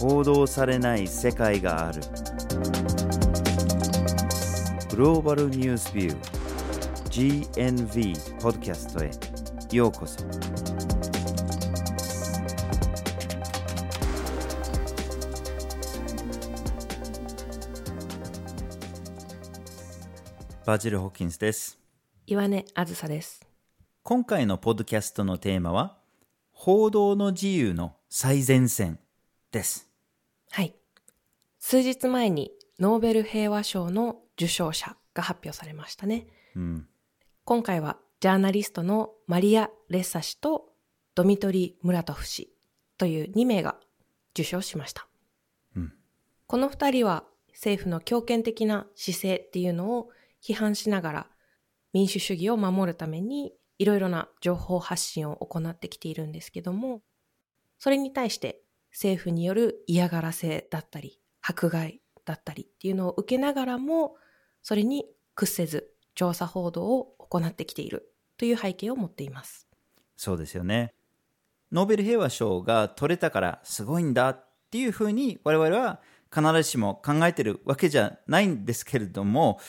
報道されない世界がある。グローバルニュースビュー GNV ポッドキャストへ。ようこそ。バジル・ホッキンスです。岩根あずさです。今回のポッドキャストのテーマは報道の自由の最前線ですはい。数日前にノーベル平和賞の受賞者が発表されましたね。うん今回はジャーナリストのマリア・レッサ氏とドミトリー・ムラトフ氏という2名が受賞しました。うんこの2人は政府の強権的な姿勢っていうのを批判しながら民主主義を守るためにいろいろな情報発信を行ってきているんですけども、それに対して政府による嫌がらせだったり、迫害だったりっていうのを受けながらも、それに屈せず調査報道を行ってきているという背景を持っています。そうですよねノーベル平和賞が取れたからすごいんだっていうふうに我々は必ずしも考えてるわけじゃないんですけれども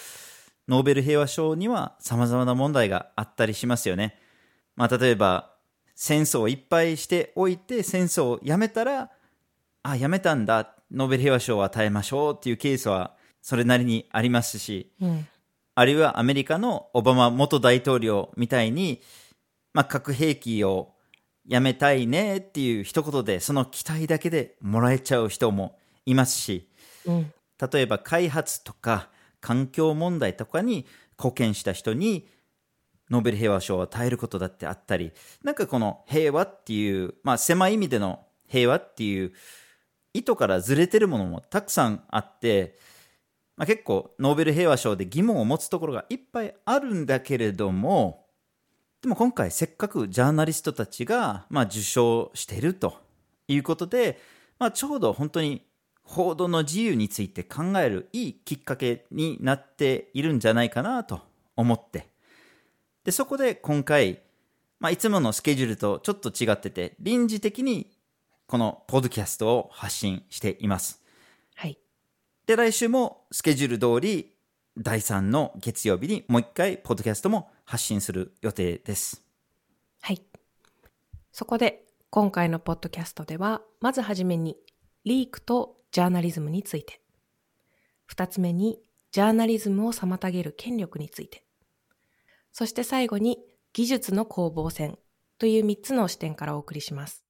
ノーベル平和賞には様々な問題があったりしますよね。まあ、例えば戦争をいっぱいしておいて戦争をやめたらあやめたんだノーベル平和賞を与えましょうっていうケースはそれなりにありますしうん。あるいはアメリカのオバマ元大統領みたいに、まあ、核兵器をやめたいねっていう一言でその期待だけでもらえちゃう人もいますしうん。例えば開発とか環境問題とかに貢献した人にノーベル平和賞を与えることだってあったりなんかこの平和っていう、まあ、狭い意味での平和っていう意図からずれてるものもたくさんあって、まあ、結構ノーベル平和賞で疑問を持つところがいっぱいあるんだけれどもでも今回せっかくジャーナリストたちが、まあ、受賞しているということで、まあ、ちょうど本当に報道の自由について考えるいいきっかけになっているんじゃないかなと思ってでそこで今回、まあ、いつものスケジュールとちょっと違ってて臨時的にこのポッドキャストを発信していますはい。で来週もスケジュール通り第3の月曜日にもう一回ポッドキャストも発信する予定ですはい。そこで今回のポッドキャストでは、まずはじめにリークとジャーナリズムについて。二つ目にジャーナリズムを妨げる権力について。そして最後に技術の攻防戦という三つの視点からお送りします。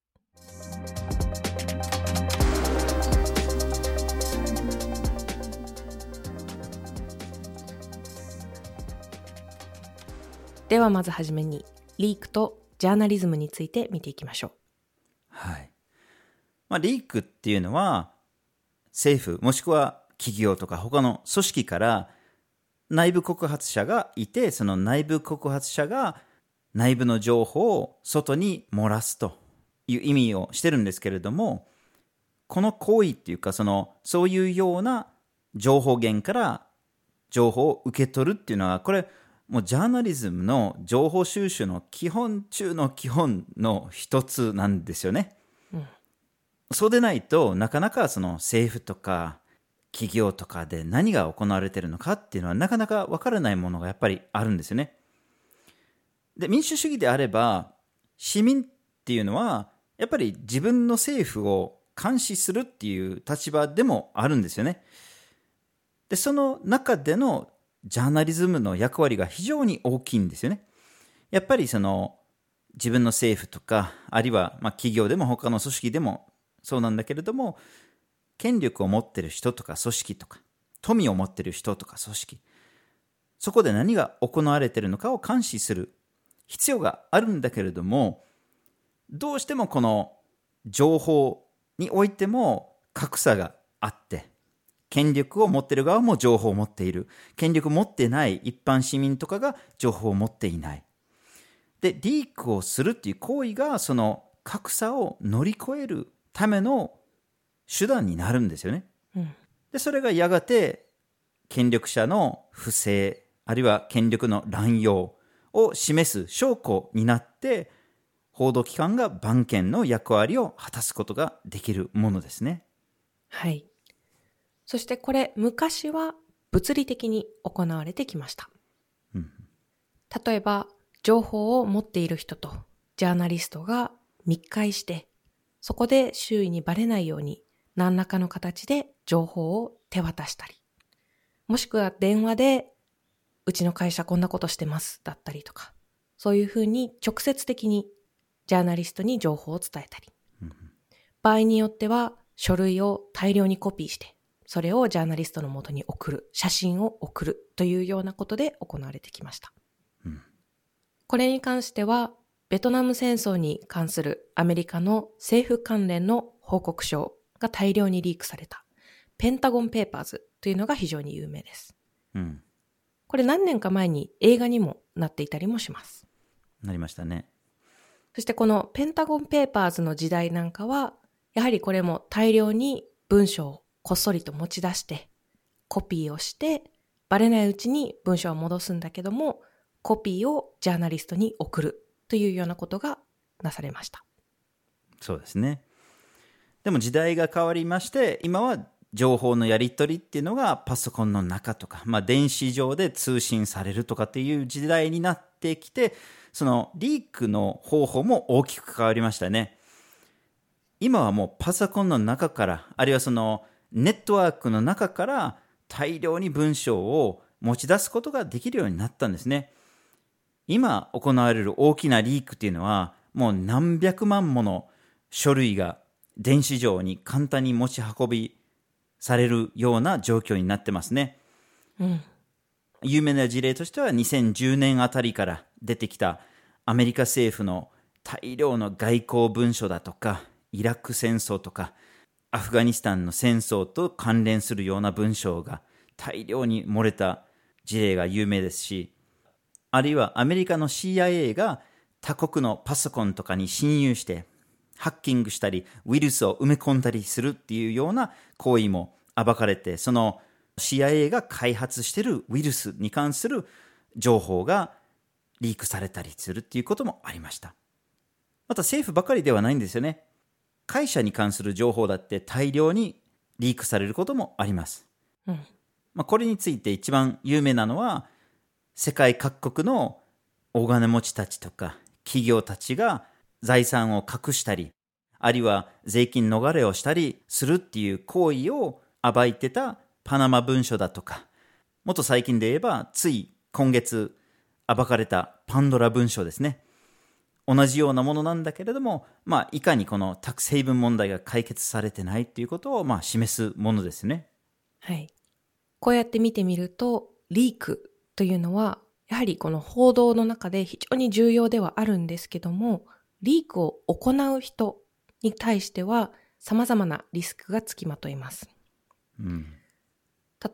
ではまずはじめにリークとジャーナリズムについて見ていきましょう。はい。まあ、リークっていうのは、政府、もしくは企業とか他の組織から内部告発者がいて、その内部告発者が内部の情報を外に漏らすという意味をしてるんですけれども、この行為っていうか、その、そういうような情報源から情報を受け取るっていうのは、これ、もうジャーナリズムの情報収集の基本中の基本の一つなんですよね。そうでないとなかなかその政府とか企業とかで何が行われているのかっていうのはなかなか分からないものがやっぱりあるんですよね。で民主主義であれば市民っていうのはやっぱり自分の政府を監視するっていう立場でもあるんですよね。でその中でのジャーナリズムの役割が非常に大きいんですよね。やっぱりその自分の政府とかあるいはまあ企業でも他の組織でもそうなんだけれども権力を持ってる人とか組織とか富を持ってる人とか組織。そこで何が行われてるのかを監視する必要があるんだけれどもどうしてもこの情報においても格差があって権力を持ってる側も情報を持っている。権力を持ってない一般市民とかが情報を持っていない。でリークをするっていう行為がその格差を乗り越えるための手段になるんですよね。うんでそれがやがて権力者の不正あるいは権力の乱用を示す証拠になって報道機関が番犬の役割を果たすことができるものですね。はい。そしてこれ、昔は物理的に行われてきました。うん例えば、情報を持っている人とジャーナリストが密会して、そこで周囲にバレないように何らかの形で情報を手渡したり、もしくは電話で、うちの会社こんなことしてますだったりとか、そういうふうに直接的にジャーナリストに情報を伝えたり、場合によっては書類を大量にコピーして、それをジャーナリストの元に送る、写真を送るというようなことで行われてきました。これに関しては、ベトナム戦争に関するアメリカの政府関連の報告書が大量にリークされた、ペンタゴンペーパーズというのが非常に有名です。うん。これ何年か前に映画にもなっていたりもします。なりましたね。そしてこのペンタゴンペーパーズの時代なんかは、やはりこれも大量に文章をこっそりと持ち出して、コピーをして、バレないうちに文章を戻すんだけども、コピーをジャーナリストに送るというようなことがなされました。そうですね。でも時代が変わりまして、今は情報のやり取りっていうのがパソコンの中とか、まあ、電子上で通信されるとかっていう時代になってきて、そのリークの方法も大きく変わりましたね。今はもうパソコンの中から、あるいはそのネットワークの中から大量に文章を持ち出すことができるようになったんですね。今行われる大きなリークっていうのは、もう何百万もの書類が電子上に簡単に持ち運びされるような状況になってますね。うん。有名な事例としては2010年あたりから出てきたアメリカ政府の大量の外交文書だとか、イラク戦争とか、アフガニスタンの戦争と関連するような文章が大量に漏れた事例が有名ですし、あるいはアメリカの CIA が他国のパソコンとかに侵入して、ハッキングしたり、ウイルスを埋め込んだりするっていうような行為も暴かれて、その CIA が開発しているウイルスに関する情報がリークされたりするっていうこともありました。また政府ばかりではないんですよね。会社に関する情報だって大量にリークされることもあります。うん。まあ、これについて一番有名なのは、世界各国の大金持ちたちとか企業たちが財産を隠したり、あるいは税金逃れをしたりするっていう行為を暴いてたパナマ文書だとか、もっと最近で言えば、つい今月暴かれたパンドラ文書ですね。同じようなものなんだけれども、まあ、いかにこのタクスヘイブン問題が解決されてないっていうことを、まあ、示すものですね。はい。こうやって見てみると、リークというのは、やはりこの報道の中で非常に重要ではあるんですけども、リークを行う人に対しては様々なリスクがつきまといます。うん。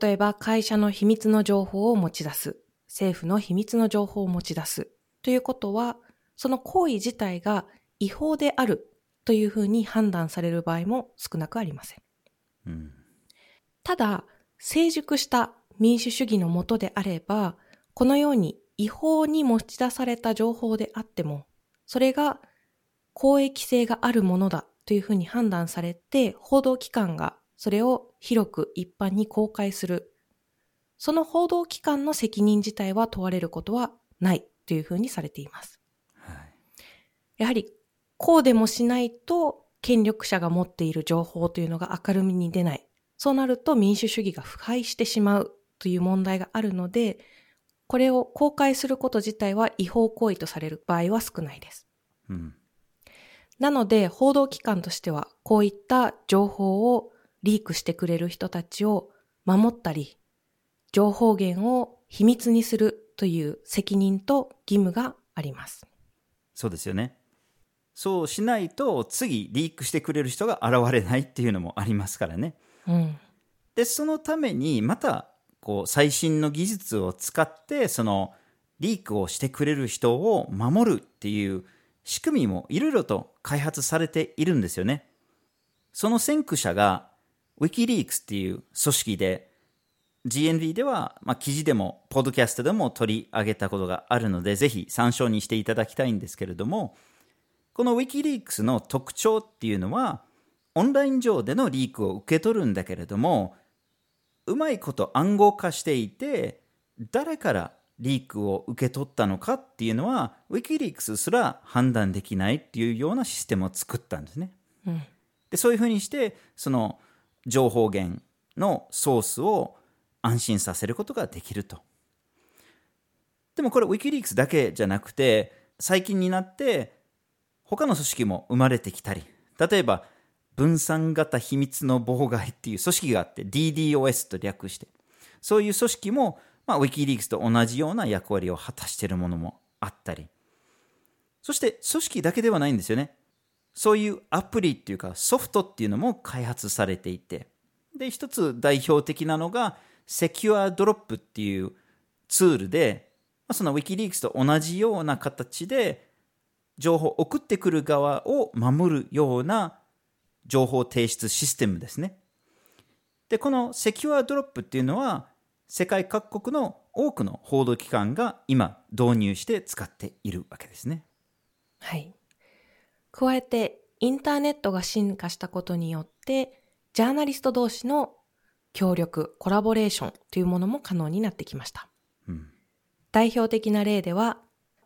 例えば会社の秘密の情報を持ち出す、政府の秘密の情報を持ち出すということは、その行為自体が違法であるというふうに判断される場合も少なくありません。うん。ただ、成熟した民主主義のもとであれば、このように違法に持ち出された情報であっても、それが公益性があるものだというふうに判断されて、報道機関がそれを広く一般に公開する。その報道機関の責任自体は問われることはないというふうにされています。はい。やはり、こうでもしないと、権力者が持っている情報というのが明るみに出ない。そうなると民主主義が腐敗してしまうという問題があるので、これを公開すること自体は違法行為とされる場合は少ないです。うん。なので、報道機関としては、こういった情報をリークしてくれる人たちを守ったり、情報源を秘密にするという責任と義務があります。そうですよね。そうしないと次リークしてくれる人が現れないっていうのもありますからね。うん。で、そのためにまたこう最新の技術を使ってそのリークをしてくれる人を守るっていう仕組みもいろいろと開発されているんですよね。その先駆者が Wikileaks っていう組織で GNV では、まあ、記事でもポッドキャストでも取り上げたことがあるのでぜひ参照にしていただきたいんですけれどもこの Wikileaks の特徴っていうのはオンライン上でのリークを受け取るんだけれども、うまいこと暗号化していて、誰からリークを受け取ったのかっていうのは、ウィキリークスすら判断できないっていうようなシステムを作ったんですね。うん。でそういうふうにして、その情報源のソースを安心させることができると。でもこれ、ウィキリークスだけじゃなくて、最近になって、他の組織も生まれてきたり、例えば、分散型秘密の妨害っていう組織があって、DDoS と略して、そういう組織も、まあ、ウィキリークスと同じような役割を果たしているものもあったり、そして組織だけではないんですよね。そういうアプリっていうかソフトっていうのも開発されていて、で、一つ代表的なのが、SecureDrop っていうツールで、まあその Wikileaks と同じような形で、情報を送ってくる側を守るような情報提出システムですね。で、この SecureDrop っていうのは、世界各国の多くの報道機関が今導入して使っているわけですね。はい。加えて、インターネットが進化したことによって、ジャーナリスト同士の協力、コラボレーションというものも可能になってきました。うん代表的な例では、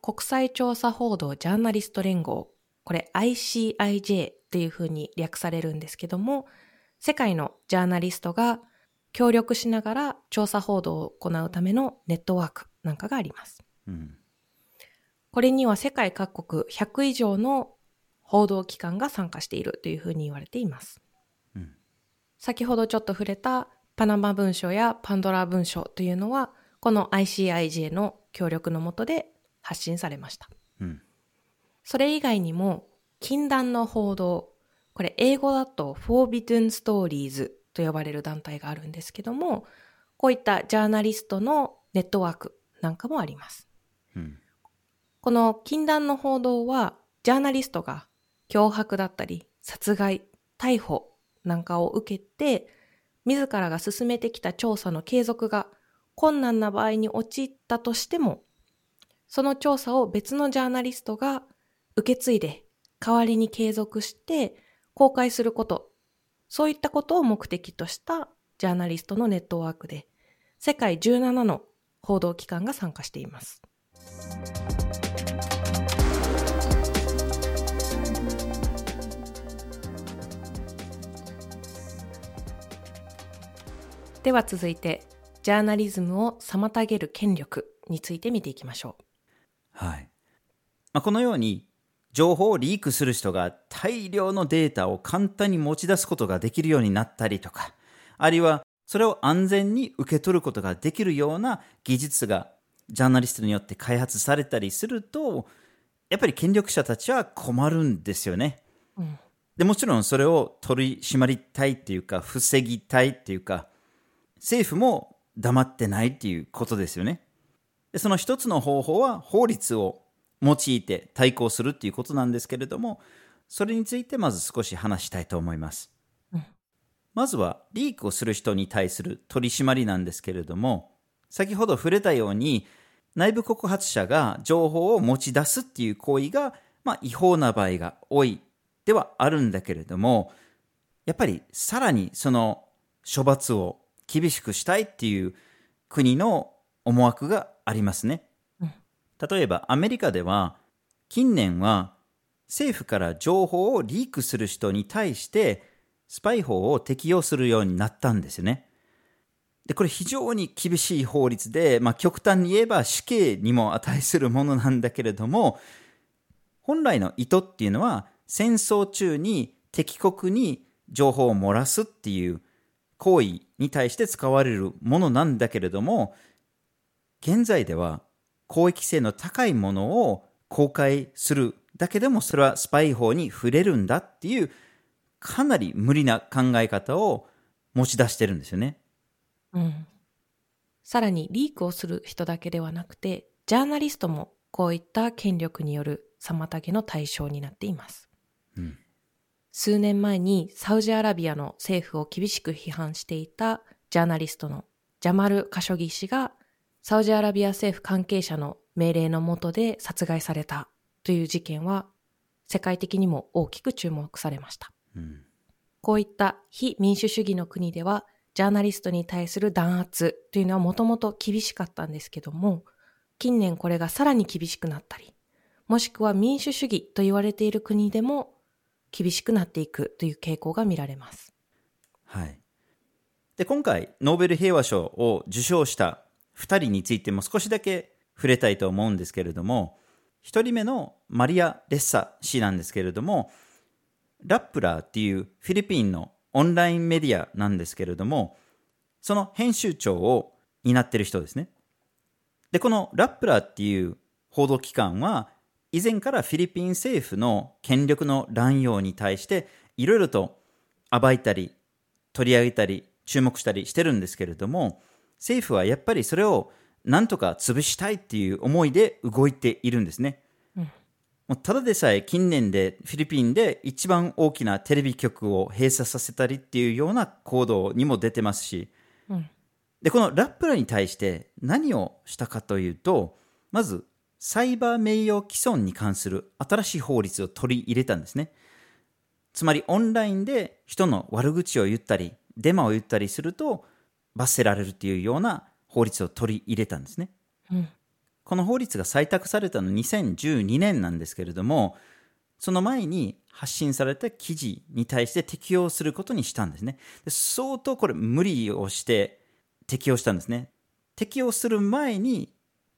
国際調査報道ジャーナリスト連合、これ ICIJ っていうふうに略されるんですけども、世界のジャーナリストが協力しながら調査報道を行うためのネットワークなんかがあります。うんこれには世界各国100以上の報道機関が参加しているというふうに言われています。うん先ほどちょっと触れたパナマ文書やパンドラ文書というのは、この ICIJ の協力のもとで発信されました。うんそれ以外にも、禁断の報道、これ英語だと Forbidden Stories と呼ばれる団体があるんですけども、こういったジャーナリストのネットワークなんかもあります。うんこの禁断の報道は、ジャーナリストが脅迫だったり、殺害、逮捕なんかを受けて、自らが進めてきた調査の継続が困難な場合に陥ったとしても、その調査を別のジャーナリストが受け継いで、代わりに継続して公開すること、そういったことを目的としたジャーナリストのネットワークで、世界17の報道機関が参加しています。では続いて、ジャーナリズムを妨げる権力について見ていきましょう。はい。まあ、このように、情報をリークする人が大量のデータを簡単に持ち出すことができるようになったりとか、あるいはそれを安全に受け取ることができるような技術がジャーナリストによって開発されたりすると、やっぱり権力者たちは困るんですよね。うんでもちろんそれを取り締まりたいっていうか、防ぎたいっていうか、政府も黙ってないっていうことですよね。でその一つの方法は法律を用いて対抗するっていうことなんですけれども、それについてまず少し話したいと思います。うんまずはリークをする人に対する取り締まりなんですけれども、先ほど触れたように、内部告発者が情報を持ち出すっていう行為が、まあ、違法な場合が多いではあるんだけれども、やっぱりさらにその処罰を厳しくしたいっていう国の思惑がありますね。例えばアメリカでは近年は政府から情報をリークする人に対してスパイ法を適用するようになったんですよね。で、これ非常に厳しい法律で、まあ極端に言えば死刑にも値するものなんだけれども、本来の意図っていうのは戦争中に敵国に情報を漏らすっていう行為に対して使われるものなんだけれども、現在では公益性の高いものを公開するだけでもそれはスパイ法に触れるんだっていうかなり無理な考え方を持ち出してるんですよね。うん。さらにリークをする人だけではなくて、ジャーナリストもこういった権力による妨げの対象になっています。うん数年前にサウジアラビアの政府を厳しく批判していたジャーナリストのジャマル・カショギ氏がサウジアラビア政府関係者の命令の下で殺害されたという事件は世界的にも大きく注目されました。うんこういった非民主主義の国では、ジャーナリストに対する弾圧というのはもともと厳しかったんですけども、近年これがさらに厳しくなったり、もしくは民主主義と言われている国でも厳しくなっていくという傾向が見られます。はい。で、今回、ノーベル平和賞を受賞した2人についても少しだけ触れたいと思うんですけれども、1人目のマリア・レッサ氏なんですけれども、ラップラーっていうフィリピンのオンラインメディアなんですけれども、その編集長を担ってる人ですね。で、このラップラーっていう報道機関は、以前からフィリピン政府の権力の乱用に対して、いろいろと暴いたり、取り上げたり、注目したりしてるんですけれども、政府はやっぱりそれをなんとか潰したいっていう思いで動いているんですね。もうただでさえ近年でフィリピンで一番大きなテレビ局を閉鎖させたりっていうような行動にも出てますし、うんで、このラップラに対して何をしたかというと、まず、サイバー名誉毀損に関する新しい法律を取り入れたんですね。つまりオンラインで人の悪口を言ったり、デマを言ったりすると罰せられるっていうような法律を取り入れたんですね。うんこの法律が採択されたの2012年なんですけれども、その前に発信された記事に対して適用することにしたんですね。で相当これ無理をして適用したんですね。適用する前に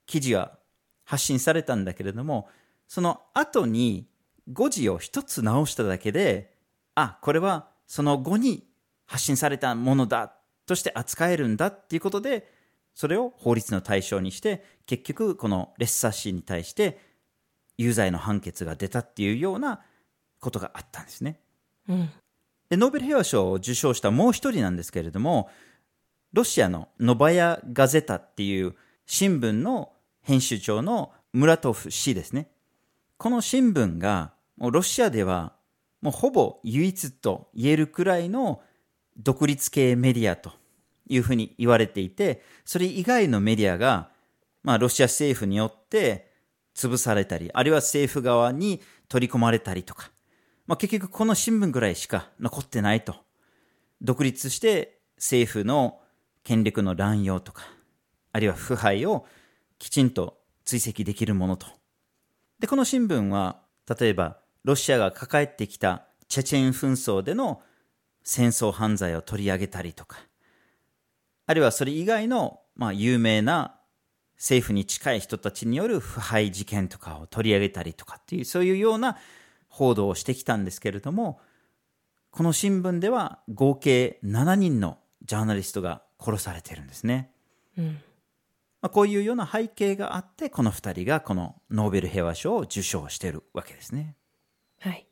記事が発信されたんだけれども、その後に誤字を一つ直しただけで、あ、これはその後に発信されたものだとして扱えるんだっていうことで、それを法律の対象にして、結局このレッサー氏に対して有罪の判決が出たっていうようなことがあったんですね。うんで、ノーベル平和賞を受賞したもう一人なんですけれども、ロシアのノバヤ・ガゼタっていう新聞の編集長のムラトフ氏ですね。この新聞が、もうロシアではもうほぼ唯一と言えるくらいの独立系メディアというふうに言われていて、それ以外のメディアが、まあロシア政府によって潰されたり、あるいは政府側に取り込まれたりとか、まあ、結局この新聞ぐらいしか残ってないと。独立して政府の権力の乱用とか、あるいは腐敗をきちんと追跡できるものと。で、この新聞は、例えばロシアが抱えてきたチェチェン紛争での戦争犯罪を取り上げたりとか、あるいはそれ以外の、まあ、有名な政府に近い人たちによる腐敗事件とかを取り上げたりとかっていう、そういうような報道をしてきたんですけれども、この新聞では合計7人のジャーナリストが殺されてるんですね。うんまあ、こういうような背景があって、この2人がこのノーベル平和賞を受賞しているわけですね。はい。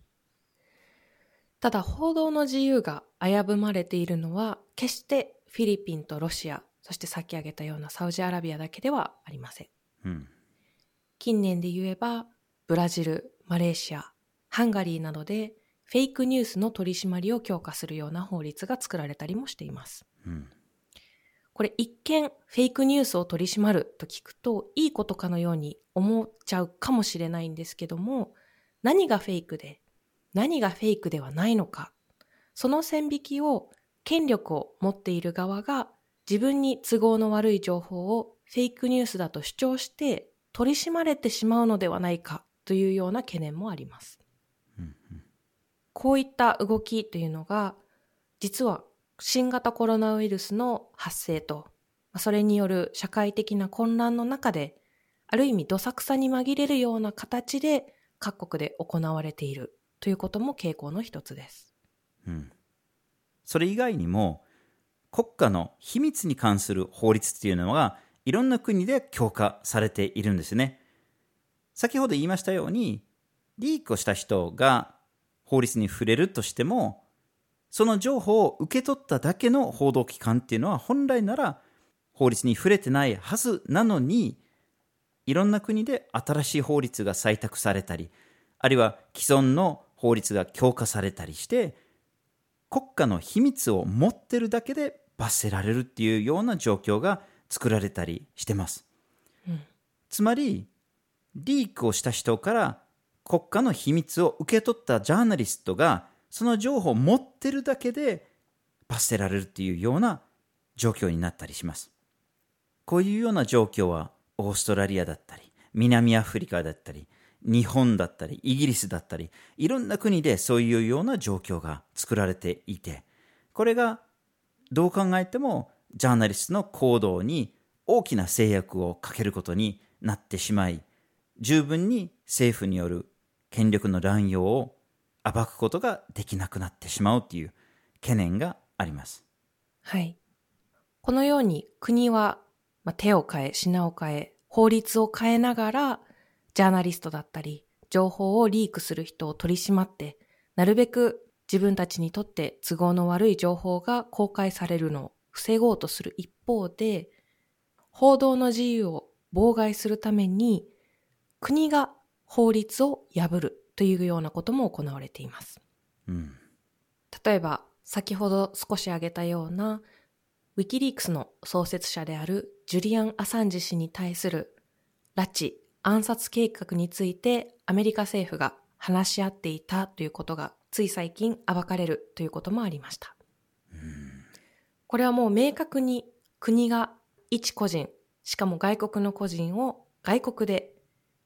ただ報道の自由が危ぶまれているのは決してフィリピンとロシア、そしてさっき挙げたようなサウジアラビアだけではありません。うん。近年で言えばブラジル、マレーシア、ハンガリーなどでフェイクニュースの取り締まりを強化するような法律が作られたりもしています。うん。これ一見フェイクニュースを取り締まると聞くといいことかのように思っちゃうかもしれないんですけども何がフェイクで何がフェイクではないのか。その線引きを権力を持っている側が自分に都合の悪い情報をフェイクニュースだと主張して取り締まれてしまうのではないかというような懸念もあります。こういった動きというのが実は新型コロナウイルスの発生と、まあそれによる社会的な混乱の中で、ある意味どさくさに紛れるような形で各国で行われているということも傾向の一つです。それ以外にも、国家の秘密に関する法律っていうのが、いろんな国で強化されているんですね。先ほど言いましたように、リークをした人が法律に触れるとしても、その情報を受け取っただけの報道機関っていうのは本来なら法律に触れてないはずなのに、いろんな国で新しい法律が採択されたり、あるいは既存の法律が強化されたりして、国家の秘密を持ってるだけで罰せられるっていうような状況が作られたりしてます。つまり、リークをした人から国家の秘密を受け取ったジャーナリストがその情報を持ってるだけで罰せられるっていうような状況になったりします。こういうような状況はオーストラリアだったり、南アフリカだったり、日本だったり、イギリスだったり、いろんな国でそういうような状況が作られていて、これがどう考えてもジャーナリストの行動に大きな制約をかけることになってしまい、十分に政府による権力の乱用を暴くことができなくなってしまうという懸念があります。はい。このように国はまあ手を変え、品を変え、法律を変えながら、ジャーナリストだったり、情報をリークする人を取り締まって、なるべく自分たちにとって都合の悪い情報が公開されるのを防ごうとする一方で、報道の自由を妨害するために、国が法律を破るというようなことも行われています。うん、例えば、先ほど少し挙げたような、ウィキリークスの創設者であるジュリアン・アサンジ氏に対する拉致、暗殺計画についてアメリカ政府が話し合っていたということがつい最近暴かれるということもありました。これはもう明確に国が一個人、しかも外国の個人を外国で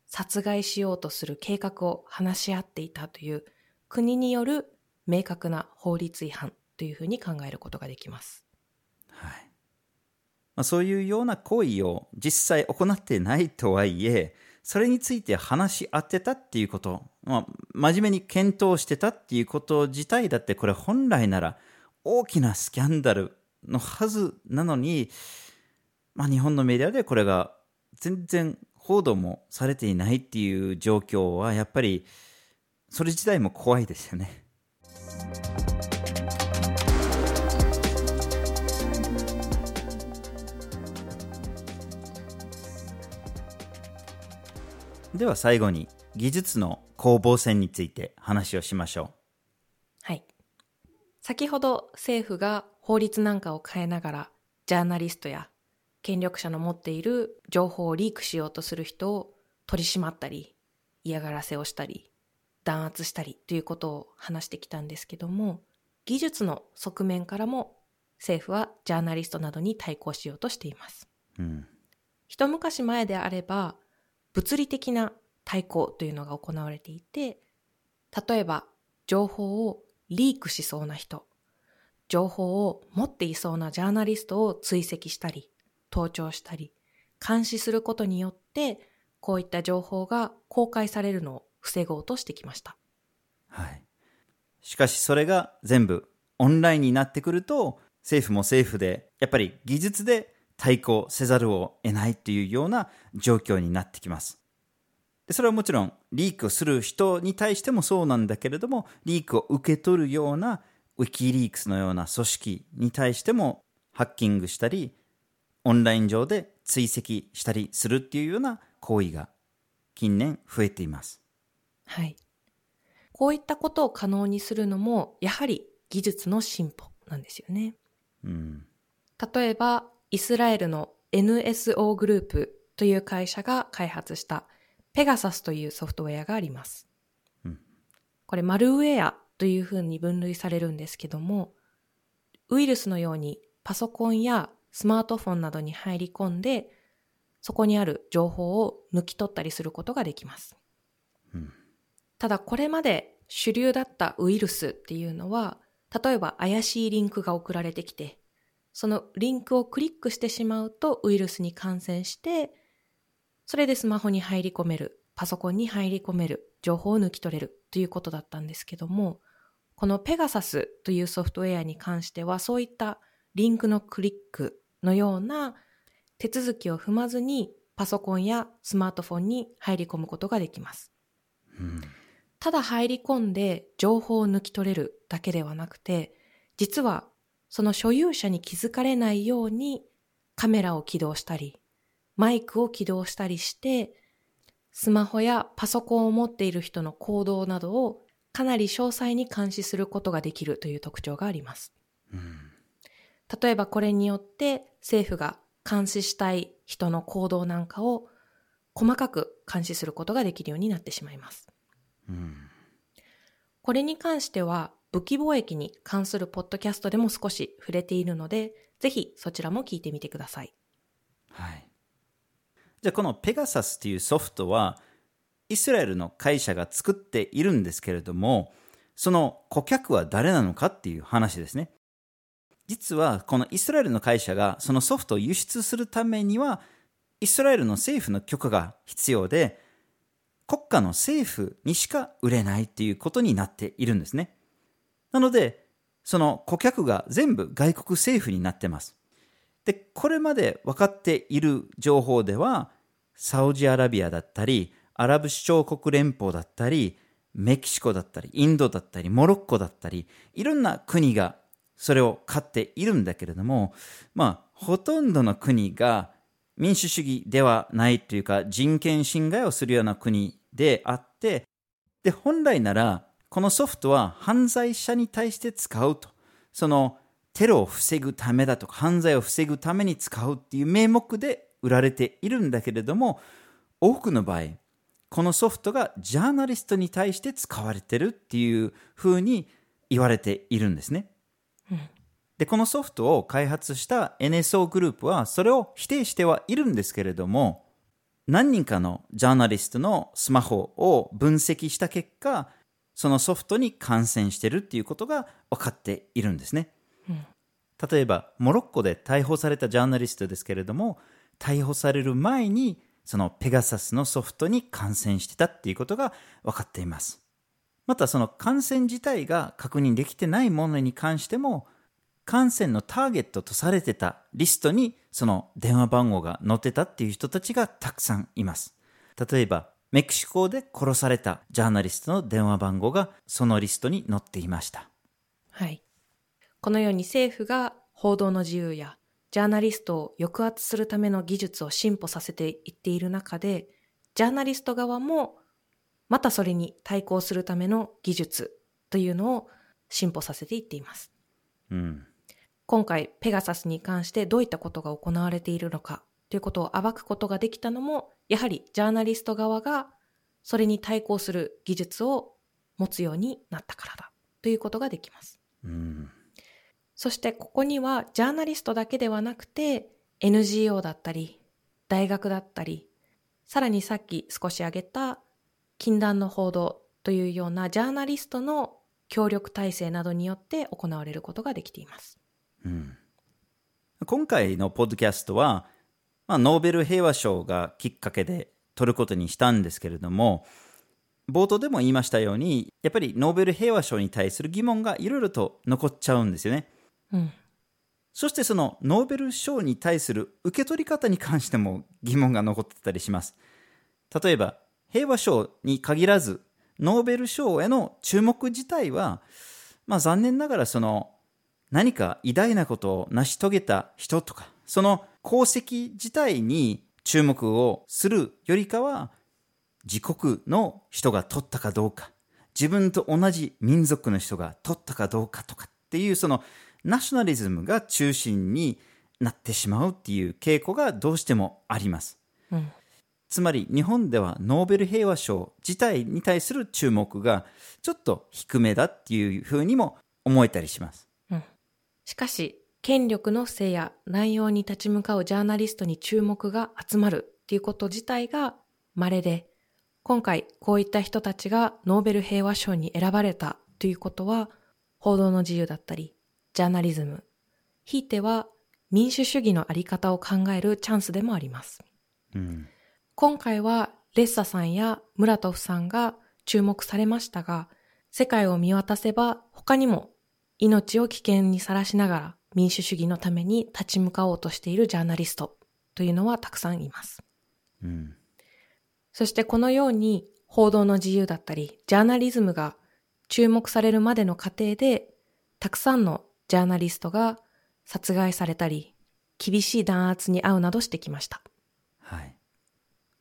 殺害しようとする計画を話し合っていたという国による明確な法律違反というふうに考えることができます。はい。まあ、そういうような行為を実際行ってないとはいえ、それについて話し合ってたっていうこと、まあ、真面目に検討してたっていうこと自体だってこれ本来なら大きなスキャンダルのはずなのに、まあ、日本のメディアでこれが全然報道もされていないっていう状況はやっぱりそれ自体も怖いですよね。では最後に技術の攻防戦について話をしましょう。はい。先ほど政府が法律なんかを変えながら、ジャーナリストや権力者の持っている情報をリークしようとする人を取り締まったり、嫌がらせをしたり、弾圧したりということを話してきたんですけども、技術の側面からも政府はジャーナリストなどに対抗しようとしています。うん、一昔前であれば、物理的な対抗というのが行われていて、例えば情報をリークしそうな人、情報を持っていそうなジャーナリストを追跡したり、盗聴したり、監視することによって、こういった情報が公開されるのを防ごうとしてきました。はい。しかしそれが全部オンラインになってくると、政府も政府で、やっぱり技術で対抗せざるを得ないというような状況になってきます。でそれはもちろんリークをする人に対してもそうなんだけれども、リークを受け取るようなウィキリークスのような組織に対してもハッキングしたり、オンライン上で追跡したりするっていうような行為が近年増えています。はい。こういったことを可能にするのも、やはり技術の進歩なんですよね。うん、例えば、イスラエルの NSO グループという会社が開発したペガサスというソフトウェアがあります。うん、これマルウェアというふうに分類されるんですけども、ウイルスのようにパソコンやスマートフォンなどに入り込んで、そこにある情報を抜き取ったりすることができます。うん、ただこれまで主流だったウイルスっていうのは、例えば怪しいリンクが送られてきて、そのリンクをクリックしてしまうとウイルスに感染して、それでスマホに入り込める、パソコンに入り込める、情報を抜き取れるということだったんですけども、このペガサスというソフトウェアに関してはそういったリンクのクリックのような手続きを踏まずにパソコンやスマートフォンに入り込むことができます。うん、ただ入り込んで情報を抜き取れるだけではなくて、実はその所有者に気づかれないようにカメラを起動したり、マイクを起動したりして、スマホやパソコンを持っている人の行動などをかなり詳細に監視することができるという特徴があります。うん、例えばこれによって政府が監視したい人の行動なんかを細かく監視することができるようになってしまいます。うん、これに関しては武器貿易に関するポッドキャストでも少し触れているので、ぜひそちらも聞いてみてください。はい。じゃあこのペガサスというソフトは、イスラエルの会社が作っているんですけれども、その顧客は誰なのかっていう話ですね。実はこのイスラエルの会社がそのソフトを輸出するためには、イスラエルの政府の許可が必要で、国家の政府にしか売れないっていうことになっているんですね。なので、その顧客が全部外国政府になってます。で、これまで分かっている情報では、サウジアラビアだったり、アラブ首長国連邦だったり、メキシコだったり、インドだったり、モロッコだったり、いろんな国がそれを買っているんだけれども、まあ、ほとんどの国が民主主義ではないというか、人権侵害をするような国であって、で、本来なら、このソフトは犯罪者に対して使うと。その、テロを防ぐためだとか、犯罪を防ぐために使うっていう名目で売られているんだけれども、多くの場合、このソフトがジャーナリストに対して使われてるっていうふうに言われているんですね。で、このソフトを開発した NSO グループはそれを否定してはいるんですけれども、何人かのジャーナリストのスマホを分析した結果、そのソフトに感染してるっていうことが分かっているんですね。例えば、モロッコで逮捕されたジャーナリストですけれども、逮捕される前に、そのペガサスのソフトに感染してたっていうことが分かっています。またその感染自体が確認できてないものに関しても、感染のターゲットとされてたリストにその電話番号が載ってたっていう人たちがたくさんいます。例えば、メキシコで殺されたジャーナリストの電話番号がそのリストに載っていました。はい。このように政府が報道の自由やジャーナリストを抑圧するための技術を進歩させていっている中で、ジャーナリスト側もまたそれに対抗するための技術というのを進歩させていっています。うん。今回ペガサスに関してどういったことが行われているのかということを暴くことができたのもやはりジャーナリスト側がそれに対抗する技術を持つようになったからだということができます。うん。そしてここにはジャーナリストだけではなくて NGO だったり大学だったりさらにさっき少し挙げた禁断の報道というようなジャーナリストの協力体制などによって行われることができています。うん、今回のポッドキャストは、まあ、ノーベル平和賞がきっかけで取ることにしたんですけれども、冒頭でも言いましたように、やっぱりノーベル平和賞に対する疑問がいろいろと残っちゃうんですよね。うん。そしてそのノーベル賞に対する受け取り方に関しても疑問が残ってたりします。例えば、平和賞に限らず、ノーベル賞への注目自体は、まあ残念ながらその何か偉大なことを成し遂げた人とか、その功績自体に注目をするよりかは、自国の人が取ったかどうか、自分と同じ民族の人が取ったかどうかとかっていうそのナショナリズムが中心になってしまうっていう傾向がどうしてもあります。うん。つまり日本ではノーベル平和賞自体に対する注目がちょっと低めだっていうふうにも思えたりします。うん。しかし、権力のせいや内容に立ち向かうジャーナリストに注目が集まるっていうこと自体が稀で、今回こういった人たちがノーベル平和賞に選ばれたということは、報道の自由だったり、ジャーナリズム、ひいては民主主義のあり方を考えるチャンスでもあります。うん。今回はレッサさんやムラトフさんが注目されましたが、世界を見渡せば他にも命を危険にさらしながら民主主義のために立ち向かおうとしているジャーナリストというのはたくさんいます。うん。そしてこのように報道の自由だったり、ジャーナリズムが注目されるまでの過程で、たくさんのジャーナリストが殺害されたり、厳しい弾圧に遭うなどしてきました。はい。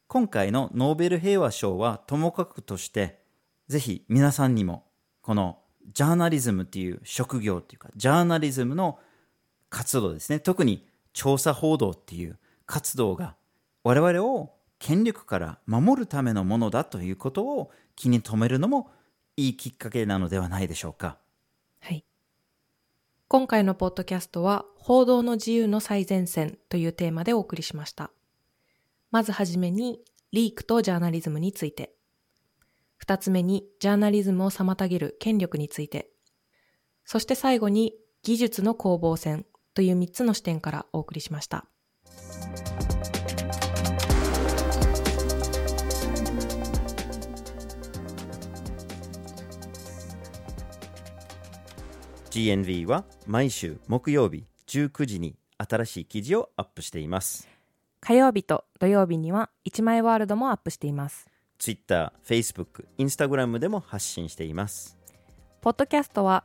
今回のノーベル平和賞はともかくとして、ぜひ皆さんにもこのジャーナリズムっていう職業っていうか、ジャーナリズムの活動ですね。特に調査報道っていう活動が我々を権力から守るためのものだということを気に留めるのもいいきっかけなのではないでしょうか。はい今回のポッドキャストは報道の自由の最前線というテーマでお送りしました。まずはじめにリークとジャーナリズムについて。二つ目にジャーナリズムを妨げる権力について。そして最後に技術の攻防戦という三つの視点からお送りしました。GNV は毎週木曜日19時に新しい記事をアップしています。火曜日と土曜日には一枚ワールドもアップしています。Twitter、Facebook、Instagram でも発信しています。ポッドキャストは